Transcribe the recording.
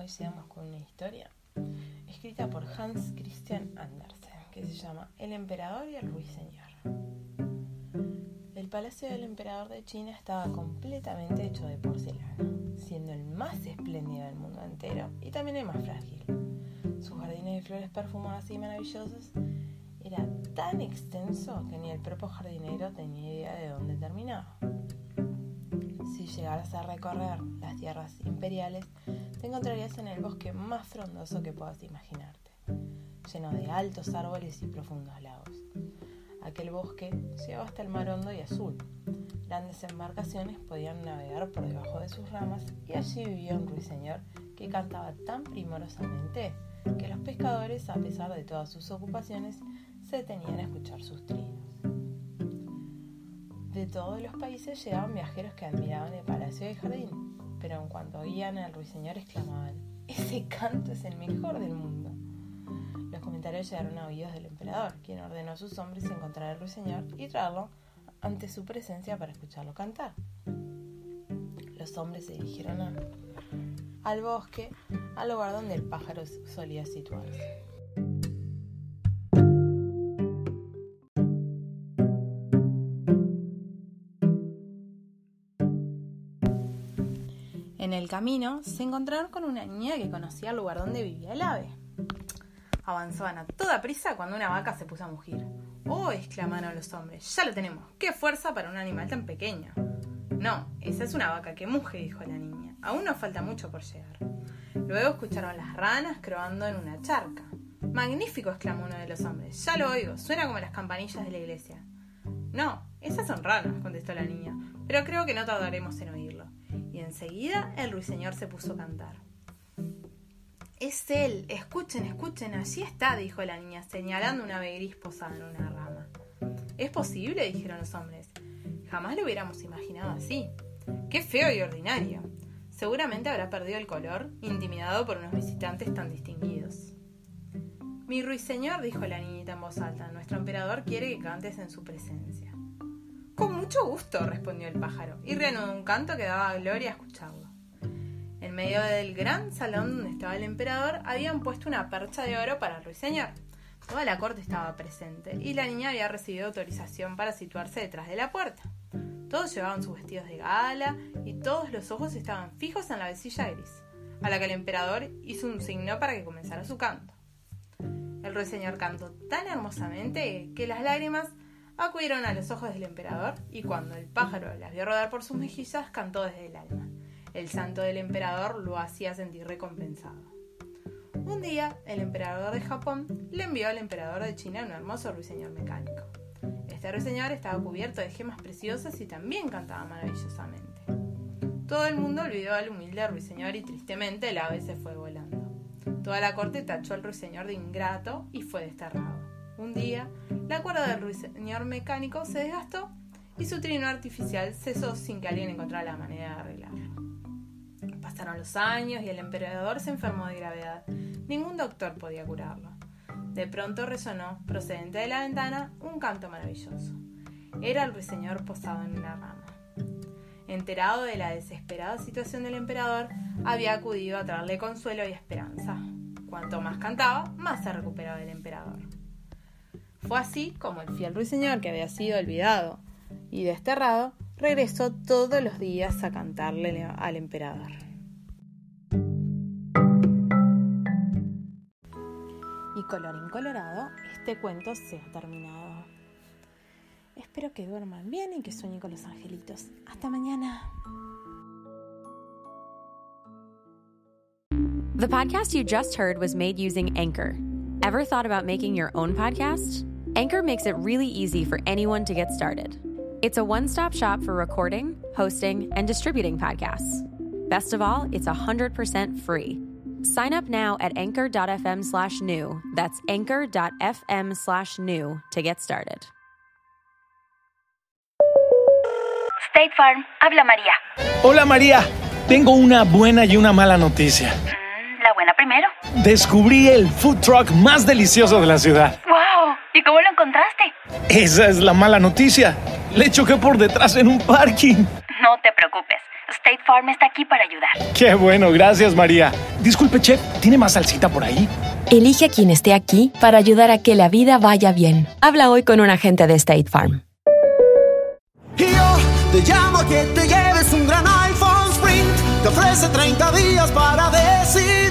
Hoy llegamos con una historia escrita por Hans Christian Andersen que se llama El emperador y el ruiseñor. El palacio del emperador de China estaba completamente hecho de porcelana, siendo el más espléndido del mundo entero y también el más frágil. Sus jardines de flores perfumadas y maravillosos era tan extenso que ni el propio jardinero tenía idea de dónde terminaba. Si llegaras a recorrer las tierras imperiales, te encontrarías en el bosque más frondoso que puedas imaginarte, lleno de altos árboles y profundos lagos. Aquel bosque llegaba hasta el mar hondo y azul. Grandes embarcaciones podían navegar por debajo de sus ramas y allí vivía un ruiseñor que cantaba tan primorosamente que los pescadores, a pesar de todas sus ocupaciones, se detenían a escuchar sus trinos. De todos los países llegaban viajeros que admiraban el palacio y el jardín, pero en cuanto oían al ruiseñor exclamaban, ese canto es el mejor del mundo. Los comentarios llegaron a oídos del emperador, quien ordenó a sus hombres encontrar al ruiseñor y traerlo ante su presencia para escucharlo cantar. Los hombres se dirigieron al bosque, al lugar donde el pájaro solía situarse. En el camino se encontraron con una niña que conocía el lugar donde vivía el ave. Avanzaban a toda prisa cuando una vaca se puso a mugir. ¡Oh! exclamaron los hombres. ¡Ya lo tenemos! ¡Qué fuerza para un animal tan pequeño! No, esa es una vaca que muge, dijo la niña. Aún nos falta mucho por llegar. Luego escucharon las ranas croando en una charca. Magnífico, exclamó uno de los hombres. Ya lo oigo, suena como las campanillas de la iglesia. No, esas son ranas, contestó la niña, pero creo que no tardaremos en oírlo. Enseguida el ruiseñor se puso a cantar. Es él, escuchen, escuchen, allí está, dijo la niña, señalando un ave gris posada en una rama. ¿Es posible? dijeron los hombres. Jamás lo hubiéramos imaginado así. Qué feo y ordinario. Seguramente habrá perdido el color, intimidado por unos visitantes tan distinguidos. Mi ruiseñor, dijo la niñita en voz alta, nuestro emperador quiere que cantes en su presencia. Con mucho gusto, respondió el pájaro, y reanudó un canto que daba gloria escucharlo. En medio del gran salón donde estaba el emperador habían puesto una percha de oro para el ruiseñor. Toda la corte estaba presente y la niña había recibido autorización para situarse detrás de la puerta. Todos llevaban sus vestidos de gala y todos los ojos estaban fijos en la vecilla gris, a la que el emperador hizo un signo para que comenzara su canto. El ruiseñor cantó tan hermosamente que las lágrimas acudieron a los ojos del emperador y cuando el pájaro las vio rodar por sus mejillas cantó desde el alma. El santo del emperador lo hacía sentir recompensado. Un día, el emperador de Japón le envió al emperador de China un hermoso ruiseñor mecánico. Este ruiseñor estaba cubierto de gemas preciosas y también cantaba maravillosamente. Todo el mundo olvidó al humilde ruiseñor y tristemente el ave se fue volando. Toda la corte tachó al ruiseñor de ingrato y fue desterrado. Un día, la cuerda del ruiseñor mecánico se desgastó y su trino artificial cesó sin que alguien encontrara la manera de arreglarlo. Pasaron los años y el emperador se enfermó de gravedad. Ningún doctor podía curarlo. De pronto resonó, procedente de la ventana, un canto maravilloso. Era el ruiseñor posado en una rama. Enterado de la desesperada situación del emperador, había acudido a traerle consuelo y esperanza. Cuanto más cantaba, más se recuperaba el emperador. Fue así como el fiel ruiseñor, que había sido olvidado y desterrado, regresó todos los días a cantarle al emperador. Y colorín colorado, este cuento se ha terminado. Espero que duerman bien y que sueñen con los angelitos. Hasta mañana. The podcast you just heard was made using Anchor. Ever thought about making your own podcast? Anchor makes it really easy for anyone to get started. It's a one stop shop for recording, hosting, and distributing podcasts. Best of all, it's 100% free. Sign up now at anchor.fm slash new. That's anchor.fm slash new to get started. State Farm, habla María. Hola María, tengo una buena y una mala noticia. Mm, la buena primero. Descubrí el food truck más delicioso de la ciudad. ¡Wow! ¿Y cómo lo encontraste? Esa es la mala noticia. Le choqué por detrás en un parking. No te preocupes. State Farm está aquí para ayudar. Qué bueno, gracias María. Disculpe, chef, ¿tiene más salsita por ahí? Elige a quien esté aquí para ayudar a que la vida vaya bien. Habla hoy con un agente de State Farm. Y yo te llamo a que te lleves un gran iPhone Sprint. Te ofrece 30 días para.